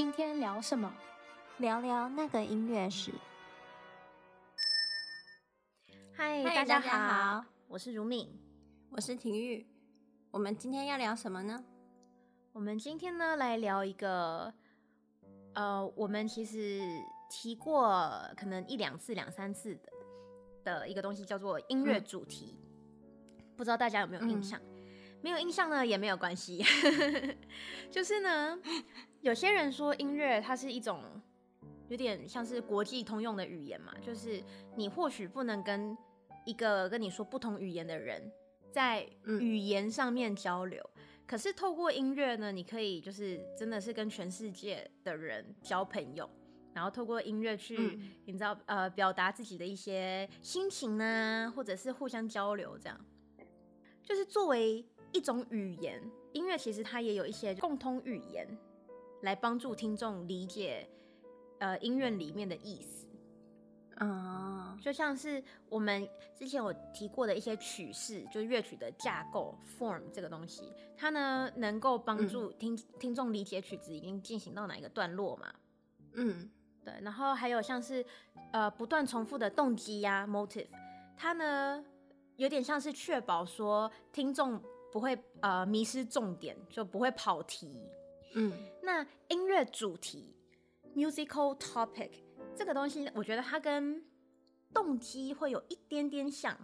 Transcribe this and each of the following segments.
今天聊什么？聊聊那个音乐史。嗨，大家好，我是如敏，我是婷玉。我们今天要聊什么呢？我们今天呢，来聊一个，呃，我们其实提过可能一两次、两三次的的一个东西，叫做音乐主题。嗯、不知道大家有没有印象？嗯、没有印象呢，也没有关系。就是呢，有些人说音乐它是一种有点像是国际通用的语言嘛，就是你或许不能跟一个跟你说不同语言的人在语言上面交流。嗯可是透过音乐呢，你可以就是真的是跟全世界的人交朋友，然后透过音乐去，嗯、你知道呃表达自己的一些心情呢，或者是互相交流这样。就是作为一种语言，音乐其实它也有一些共通语言，来帮助听众理解呃音乐里面的意思。嗯，就像是我们之前有提过的一些曲式，就是乐曲的架构 form 这个东西，它呢能够帮助听、嗯、听众理解曲子已经进行到哪一个段落嘛。嗯，对。然后还有像是呃不断重复的动机呀 motive，它呢有点像是确保说听众不会呃迷失重点，就不会跑题。嗯，那音乐主题 musical topic。这个东西，我觉得它跟动机会有一点点像，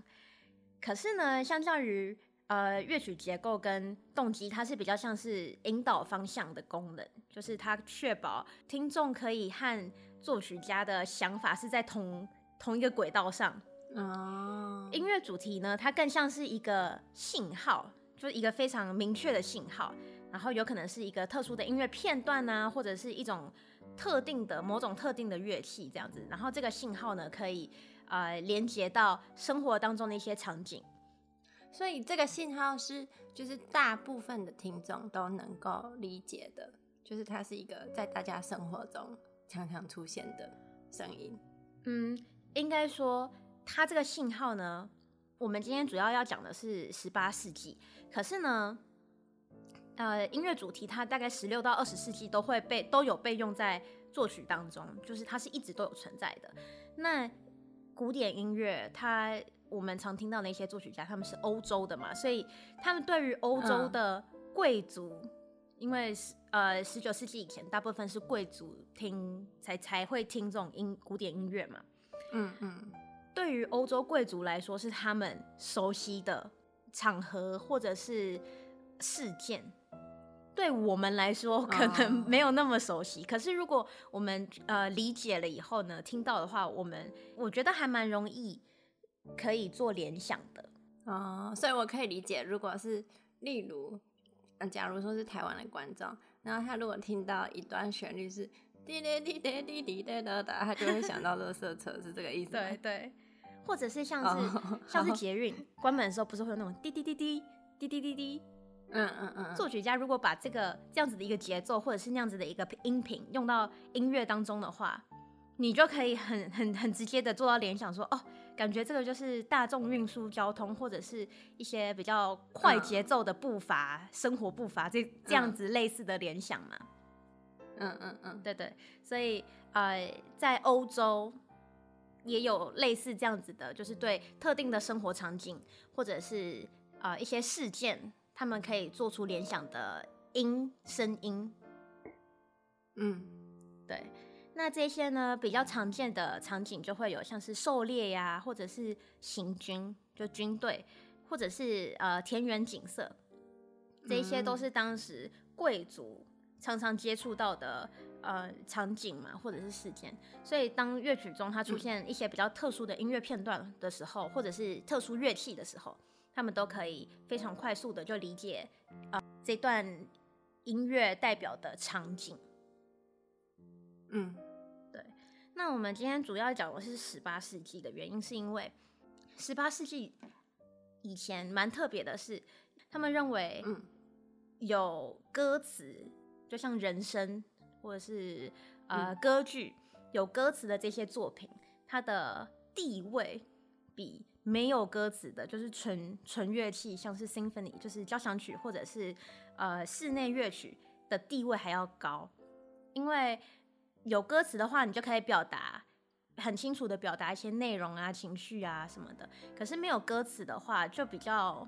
可是呢，相较于呃乐曲结构跟动机，它是比较像是引导方向的功能，就是它确保听众可以和作曲家的想法是在同同一个轨道上。哦，音乐主题呢，它更像是一个信号，就是一个非常明确的信号，然后有可能是一个特殊的音乐片段啊，或者是一种。特定的某种特定的乐器这样子，然后这个信号呢，可以呃连接到生活当中的一些场景，所以这个信号是就是大部分的听众都能够理解的，就是它是一个在大家生活中常常出现的声音。嗯，应该说它这个信号呢，我们今天主要要讲的是十八世纪，可是呢。呃，音乐主题它大概十六到二十世纪都会被都有被用在作曲当中，就是它是一直都有存在的。那古典音乐，它我们常听到那些作曲家，他们是欧洲的嘛，所以他们对于欧洲的贵族，嗯、因为呃十九世纪以前大部分是贵族听才才会听这种音古典音乐嘛，嗯嗯，对于欧洲贵族来说是他们熟悉的场合或者是事件。对我们来说可能没有那么熟悉，可是如果我们呃理解了以后呢，听到的话，我们我觉得还蛮容易可以做联想的哦。所以我可以理解，如果是例如，假如说是台湾的观众，然后他如果听到一段旋律是滴滴滴滴滴滴滴哒哒，他就会想到垃圾车，是这个意思？对对，或者是像是、哦、像是 捷运关门的时候，不是会有那种滴滴滴滴滴滴滴滴。嗯嗯嗯，作曲家如果把这个这样子的一个节奏，或者是那样子的一个音频用到音乐当中的话，你就可以很很很直接的做到联想说，说哦，感觉这个就是大众运输交通，或者是一些比较快节奏的步伐，嗯、生活步伐这这样子类似的联想嘛。嗯嗯嗯，对对，所以呃，在欧洲也有类似这样子的，就是对特定的生活场景，或者是呃一些事件。他们可以做出联想的音声音，嗯，对。那这些呢，比较常见的场景就会有像是狩猎呀，或者是行军，就军队，或者是呃田园景色，这些都是当时贵族常常接触到的呃场景嘛，或者是事件。所以当乐曲中它出现一些比较特殊的音乐片段的时候，或者是特殊乐器的时候。他们都可以非常快速的就理解，呃，这段音乐代表的场景。嗯，对。那我们今天主要讲的是十八世纪的原因，是因为十八世纪以前蛮特别的是，他们认为，有歌词，就像人声或者是呃歌剧有歌词的这些作品，它的地位比。没有歌词的，就是纯纯乐器，像是 symphony，就是交响曲，或者是呃室内乐曲的地位还要高。因为有歌词的话，你就可以表达很清楚的表达一些内容啊、情绪啊什么的。可是没有歌词的话，就比较，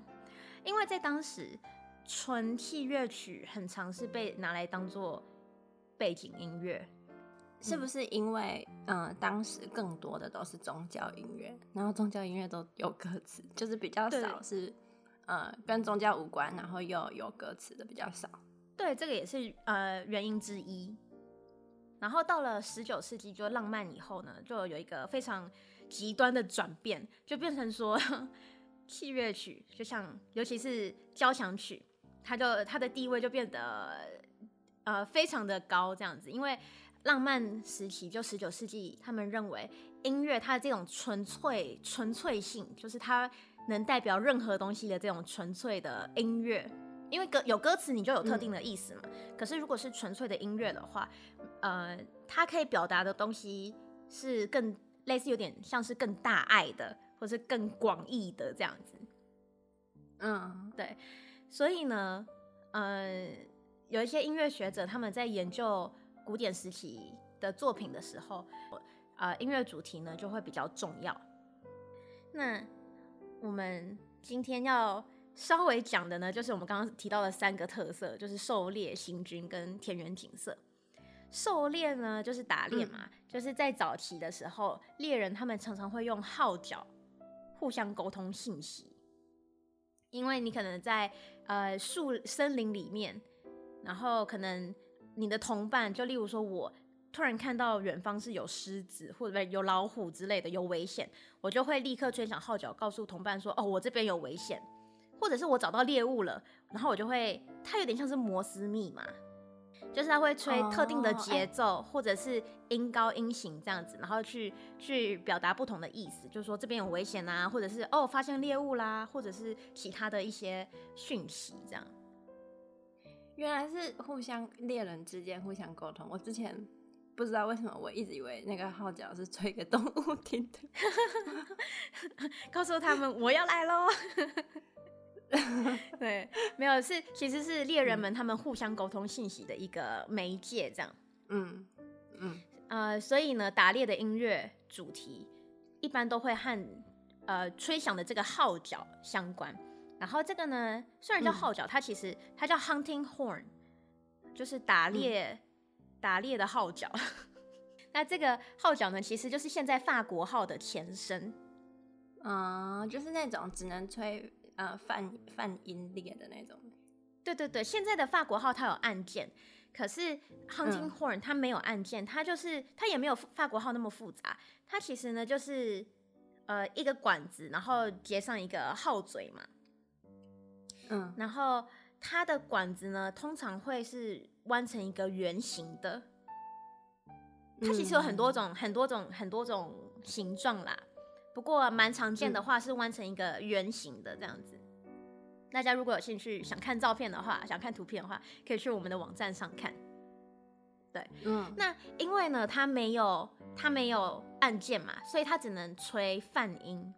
因为在当时纯器乐曲很常是被拿来当做背景音乐。是不是因为嗯、呃，当时更多的都是宗教音乐，然后宗教音乐都有歌词，就是比较少是呃跟宗教无关，然后又有歌词的比较少。对，这个也是呃原因之一。然后到了十九世纪就浪漫以后呢，就有一个非常极端的转变，就变成说器乐曲，就像尤其是交响曲，它就它的地位就变得呃非常的高，这样子，因为。浪漫时期就十九世纪，他们认为音乐它的这种纯粹纯粹性，就是它能代表任何东西的这种纯粹的音乐。因为歌有歌词，你就有特定的意思嘛。嗯、可是如果是纯粹的音乐的话，呃，它可以表达的东西是更类似，有点像是更大爱的，或是更广义的这样子。嗯，对。所以呢，呃，有一些音乐学者他们在研究。古典时期的作品的时候，呃，音乐主题呢就会比较重要。那我们今天要稍微讲的呢，就是我们刚刚提到的三个特色，就是狩猎、行军跟田园景色。狩猎呢，就是打猎嘛，嗯、就是在早期的时候，猎人他们常常会用号角互相沟通信息，因为你可能在呃树森林里面，然后可能。你的同伴，就例如说，我突然看到远方是有狮子或者有老虎之类的，有危险，我就会立刻吹响号角，告诉同伴说：“哦，我这边有危险。”或者是我找到猎物了，然后我就会，它有点像是摩斯密码，就是它会吹特定的节奏，哦、或者是音高音型这样子，然后去去表达不同的意思，就是说这边有危险啊，或者是哦发现猎物啦，或者是其他的一些讯息这样。原来是互相猎人之间互相沟通。我之前不知道为什么，我一直以为那个号角是吹给动物听的，告诉他们我要来喽。对，没有，是其实是猎人们他们互相沟通信息的一个媒介，这样。嗯嗯呃，所以呢，打猎的音乐主题一般都会和呃吹响的这个号角相关。然后这个呢，虽然叫号角，嗯、它其实它叫 hunting horn，就是打猎、嗯、打猎的号角。那这个号角呢，其实就是现在法国号的前身，嗯，就是那种只能吹呃泛泛音列的那种。对对对，现在的法国号它有按键，可是 hunting horn 它没有按键，它就是它也没有法国号那么复杂，它其实呢就是呃一个管子，然后接上一个号嘴嘛。嗯，然后它的管子呢，通常会是弯成一个圆形的。它其实有很多种、嗯、很多种、很多种形状啦。不过蛮常见的话是弯成一个圆形的这样子。嗯、大家如果有兴趣想看照片的话，想看图片的话，可以去我们的网站上看。对，嗯，那因为呢，它没有它没有按键嘛，所以它只能吹泛音。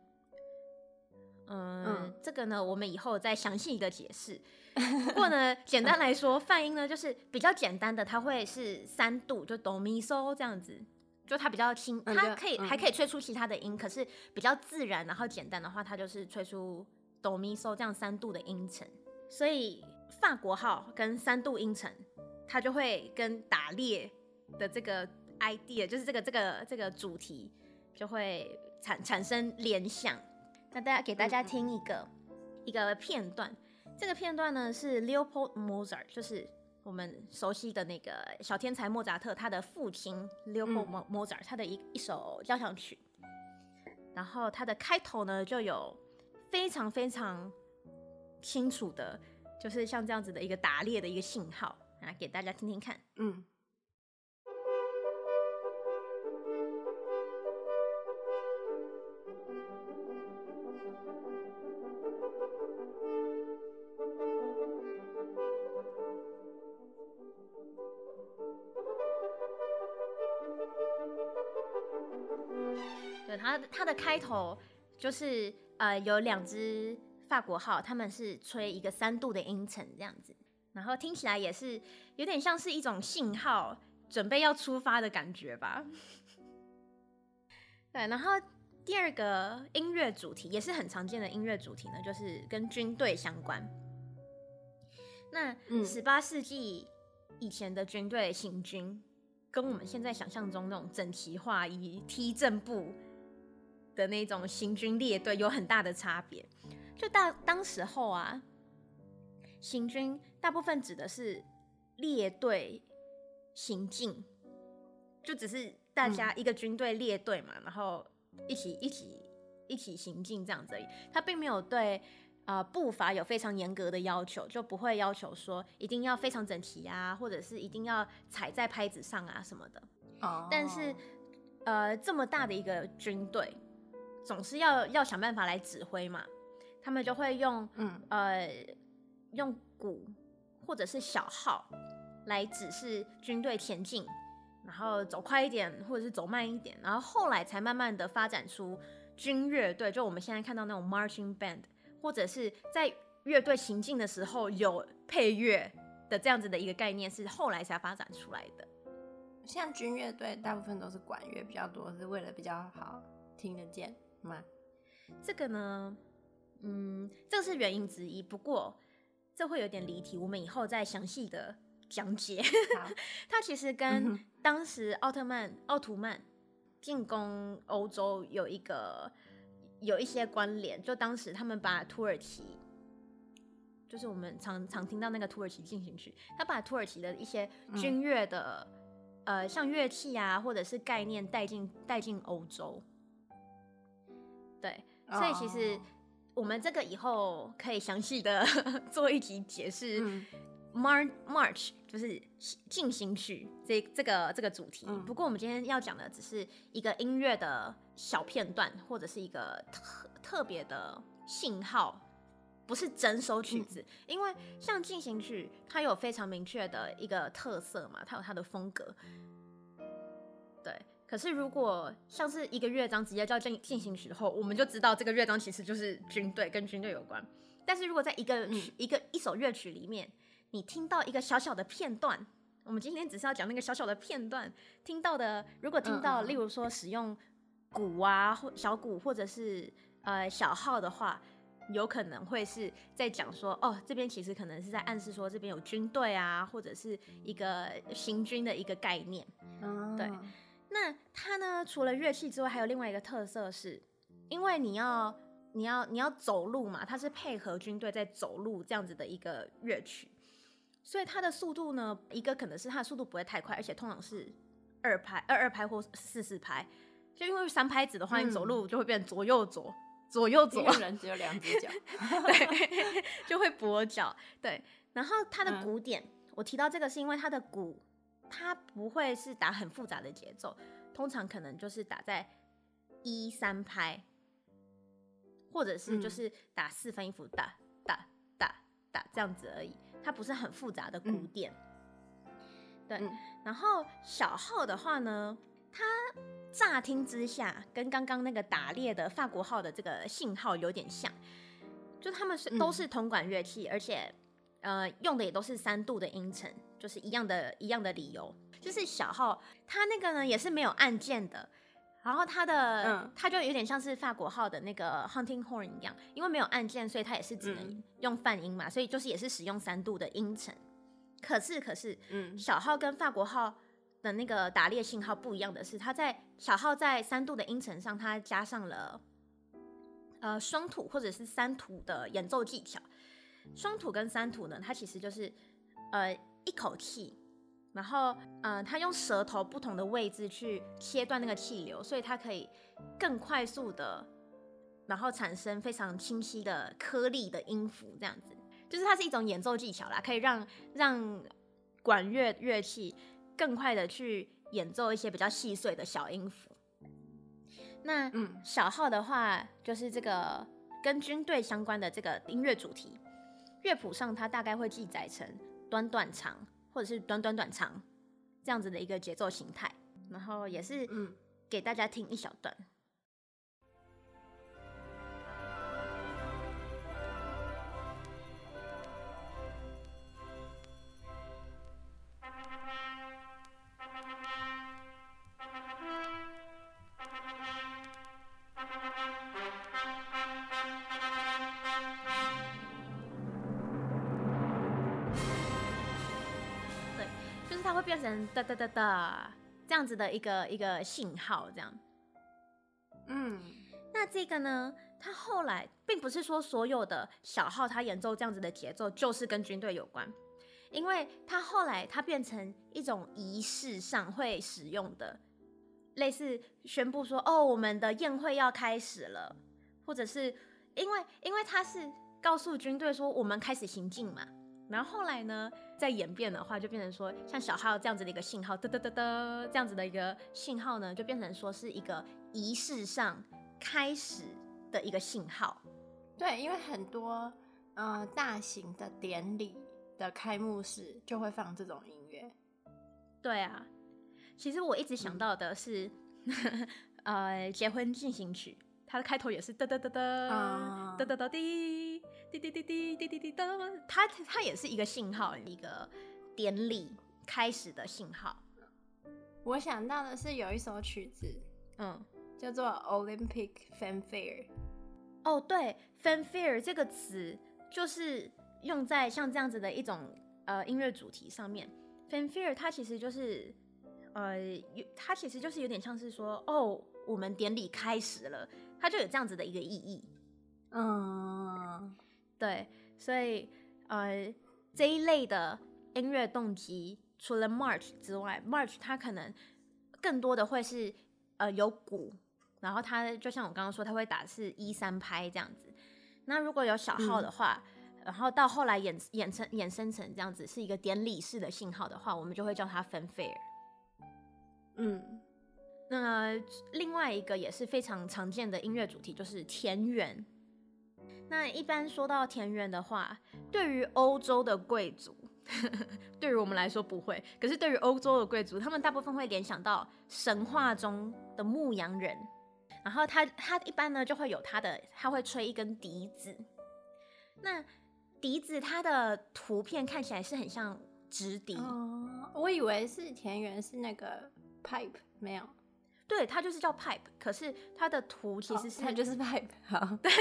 嗯，嗯，这个呢，我们以后再详细一个解释。不过呢，简单来说，泛音呢就是比较简单的，它会是三度，就哆咪嗦这样子，就它比较轻，它可以、嗯、还可以吹出其他的音，可是比较自然，然后简单的话，它就是吹出哆咪嗦这样三度的音程。所以法国号跟三度音程，它就会跟打猎的这个 idea，就是这个这个这个主题，就会产产生联想。那大家给大家听一个、嗯、一个片段，这个片段呢是 Leopold Mozart，就是我们熟悉的那个小天才莫扎特他的父亲 Leopold Mozart 他的一一首交响曲，然后它的开头呢就有非常非常清楚的，就是像这样子的一个打猎的一个信号啊，给大家听听看，嗯。它它的开头就是呃有两只法国号，他们是吹一个三度的音程这样子，然后听起来也是有点像是一种信号，准备要出发的感觉吧。对，然后第二个音乐主题也是很常见的音乐主题呢，就是跟军队相关。那十八世纪以前的军队行军，跟我们现在想象中那种整齐划一、踢正步的那种行军列队有很大的差别。就当当时候啊，行军大部分指的是列队行进，就只是大家一个军队列队嘛，然后一起一起一起行进这样子而已。他并没有对。呃，步伐有非常严格的要求，就不会要求说一定要非常整齐啊，或者是一定要踩在拍子上啊什么的。哦。Oh. 但是，呃，这么大的一个军队，总是要要想办法来指挥嘛。他们就会用，嗯，呃，用鼓或者是小号来指示军队前进，然后走快一点，或者是走慢一点，然后后来才慢慢的发展出军乐队，就我们现在看到那种 marching band。或者是在乐队行进的时候有配乐的这样子的一个概念，是后来才发展出来的。像军乐队大部分都是管乐比较多，是为了比较好听得见吗？这个呢，嗯，这是原因之一。不过这会有点离题，我们以后再详细的讲解。好 它其实跟当时奥特曼、奥图曼进攻欧洲有一个。有一些关联，就当时他们把土耳其，就是我们常常听到那个土耳其进行曲，他把土耳其的一些军乐的，嗯、呃，像乐器啊，或者是概念带进带进欧洲。对，所以其实我们这个以后可以详细的 做一集解释。嗯 March March 就是进行曲这这个这个主题。嗯、不过我们今天要讲的只是一个音乐的小片段，或者是一个特特别的信号，不是整首曲子。嗯、因为像进行曲，它有非常明确的一个特色嘛，它有它的风格。对。可是如果像是一个乐章直接叫进进行曲的话，我们就知道这个乐章其实就是军队跟军队有关。但是如果在一个曲、嗯、一个一首乐曲里面，你听到一个小小的片段，我们今天只是要讲那个小小的片段听到的。如果听到，例如说使用鼓啊或小鼓或者是呃小号的话，有可能会是在讲说，哦，这边其实可能是在暗示说这边有军队啊，或者是一个行军的一个概念。嗯，对。那它呢，除了乐器之外，还有另外一个特色是，因为你要你要你要走路嘛，它是配合军队在走路这样子的一个乐曲。所以它的速度呢，一个可能是它的速度不会太快，而且通常是二拍、二二拍或四四拍。就因为三拍子的话，你走路就会变左右左，左右左。人只有两只脚，对，就会跛脚。对，然后它的鼓点，嗯、我提到这个是因为它的鼓，它不会是打很复杂的节奏，通常可能就是打在一三拍，或者是就是打四分音符，打打打打这样子而已。它不是很复杂的鼓点，嗯、对。嗯、然后小号的话呢，它乍听之下跟刚刚那个打猎的法国号的这个信号有点像，就他们是都是铜管乐器，嗯、而且呃用的也都是三度的音程，就是一样的一样的理由，就是小号它那个呢也是没有按键的。然后它的，嗯、它就有点像是法国号的那个 hunting horn 一样，因为没有按键，所以它也是只能用泛音嘛，嗯、所以就是也是使用三度的音程。可是，可是，嗯，小号跟法国号的那个打猎信号不一样的是，它在小号在三度的音程上，它加上了呃双吐或者是三吐的演奏技巧。双吐跟三吐呢，它其实就是呃一口气。然后，呃，它用舌头不同的位置去切断那个气流，所以它可以更快速的，然后产生非常清晰的颗粒的音符，这样子，就是它是一种演奏技巧啦，可以让让管乐乐器更快的去演奏一些比较细碎的小音符。那嗯，小号的话，就是这个跟军队相关的这个音乐主题，乐谱上它大概会记载成短短长。或者是短短短长这样子的一个节奏形态，然后也是嗯，给大家听一小段。变成哒哒哒哒这样子的一个一个信号，这样。嗯，那这个呢，它后来并不是说所有的小号它演奏这样子的节奏就是跟军队有关，因为它后来它变成一种仪式上会使用的，类似宣布说哦，我们的宴会要开始了，或者是因为因为它是告诉军队说我们开始行进嘛。然后后来呢，再演变的话，就变成说像小号这样子的一个信号，嘚嘚嘚嘚，这样子的一个信号呢，就变成说是一个仪式上开始的一个信号。对，因为很多呃大型的典礼的开幕式就会放这种音乐。对啊，其实我一直想到的是，嗯、呃，结婚进行曲，它的开头也是嘚嘚嘚嘚嘚嘚嘚滴。滴滴滴滴滴滴滴哒，它它也是一个信号，一个典礼开始的信号。我想到的是有一首曲子，嗯，叫做 Olympic Fanfare。哦，对，Fanfare 这个词就是用在像这样子的一种呃音乐主题上面。Fanfare 它其实就是呃，它其实就是有点像是说，哦，我们典礼开始了，它就有这样子的一个意义。嗯。对，所以呃，这一类的音乐动机，除了 march 之外，march 它可能更多的会是呃有鼓，然后它就像我刚刚说，它会打是一三拍这样子。那如果有小号的话，嗯、然后到后来衍衍生衍生成这样子是一个典礼式的信号的话，我们就会叫它 fanfare。嗯，那另外一个也是非常常见的音乐主题就是田园。那一般说到田园的话，对于欧洲的贵族，对于我们来说不会。可是对于欧洲的贵族，他们大部分会联想到神话中的牧羊人。然后他他一般呢就会有他的，他会吹一根笛子。那笛子它的图片看起来是很像直笛。哦，我以为是田园是那个 pipe，没有。对，它就是叫 pipe，可是它的图其实是、哦、它就是 pipe，好，对，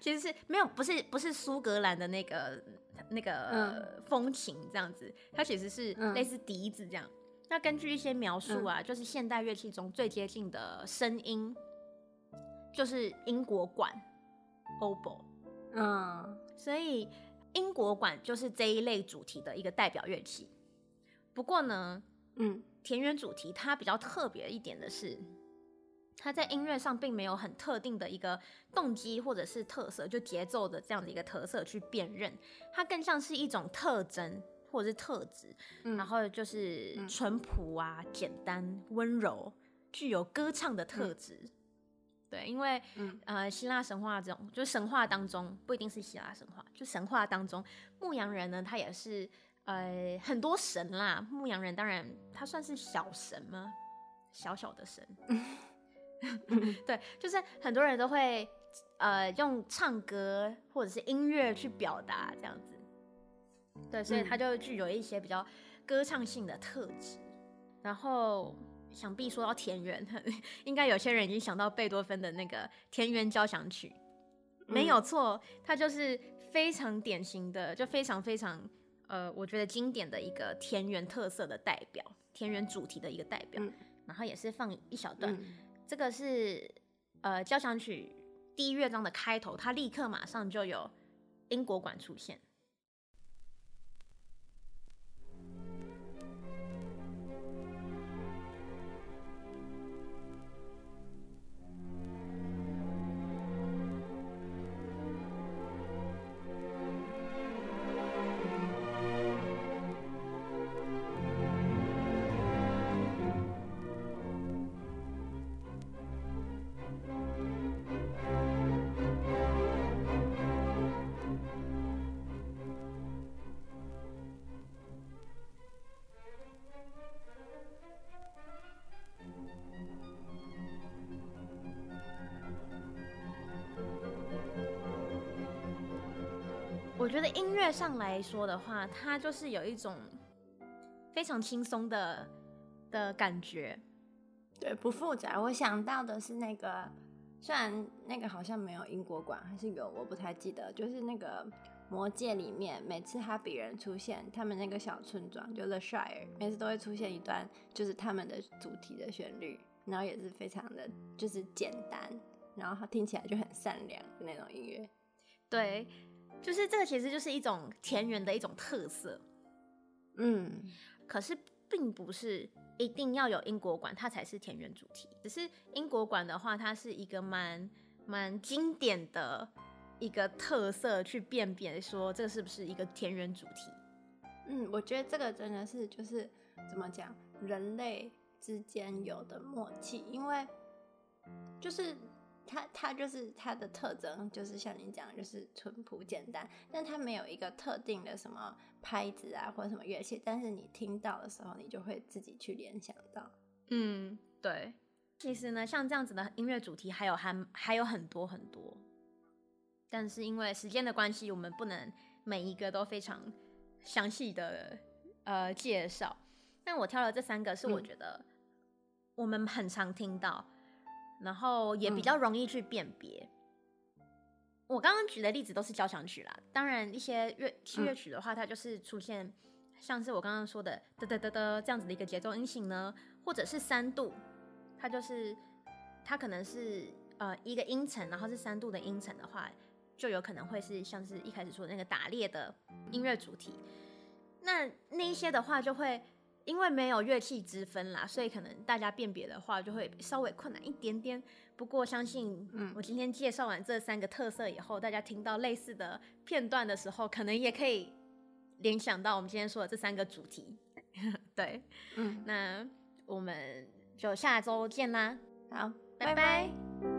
其实是没有，不是不是苏格兰的那个那个、嗯、风情这样子，它其实是类似笛子这样。嗯、那根据一些描述啊，嗯、就是现代乐器中最接近的声音，就是英国管 oboe，嗯，所以英国管就是这一类主题的一个代表乐器。不过呢，嗯。田园主题它比较特别一点的是，它在音乐上并没有很特定的一个动机或者是特色，就节奏的这样的一个特色去辨认，它更像是一种特征或者是特质，嗯、然后就是淳朴啊、嗯、简单、温柔，具有歌唱的特质。嗯、对，因为、嗯、呃，希腊神话这种，就是神话当中不一定是希腊神话，就神话当中牧羊人呢，他也是。呃，很多神啦，牧羊人当然他算是小神吗？小小的神，对，就是很多人都会呃用唱歌或者是音乐去表达这样子，对，所以他就具有一些比较歌唱性的特质。嗯、然后想必说到田园，应该有些人已经想到贝多芬的那个田园交响曲，嗯、没有错，他就是非常典型的，就非常非常。呃，我觉得经典的一个田园特色的代表，田园主题的一个代表，嗯、然后也是放一小段，嗯、这个是呃交响曲第一乐章的开头，它立刻马上就有英国管出现。觉得音乐上来说的话，它就是有一种非常轻松的的感觉，对，不复杂。我想到的是那个，虽然那个好像没有英国馆，还是有，我不太记得，就是那个魔戒里面，每次哈比人出现，他们那个小村庄就 The Shire，每次都会出现一段就是他们的主题的旋律，然后也是非常的就是简单，然后它听起来就很善良的那种音乐。对，就是这个其实就是一种田园的一种特色。嗯，可是并不是一定要有英国馆，它才是田园主题。只是英国馆的话，它是一个蛮蛮经典的。一个特色去辨别说这个是不是一个田园主题？嗯，我觉得这个真的是就是怎么讲，人类之间有的默契，因为就是它它就是它的特征，就是像你讲，就是淳朴简单，但它没有一个特定的什么拍子啊或者什么乐器，但是你听到的时候，你就会自己去联想到。嗯，对。其实呢，像这样子的音乐主题还有还还有很多很多。但是因为时间的关系，我们不能每一个都非常详细的呃介绍。但我挑了这三个，是我觉得我们很常听到，嗯、然后也比较容易去辨别。嗯、我刚刚举的例子都是交响曲啦，当然一些乐器乐曲的话，它就是出现像是我刚刚说的哒哒哒哒这样子的一个节奏音型呢，或者是三度，它就是它可能是呃一个音程，然后是三度的音程的话。就有可能会是像是一开始说的那个打猎的音乐主题，那那一些的话就会因为没有乐器之分啦，所以可能大家辨别的话就会稍微困难一点点。不过相信，嗯，我今天介绍完这三个特色以后，大家听到类似的片段的时候，可能也可以联想到我们今天说的这三个主题。对，嗯，那我们就下周见啦，好，拜拜。拜拜。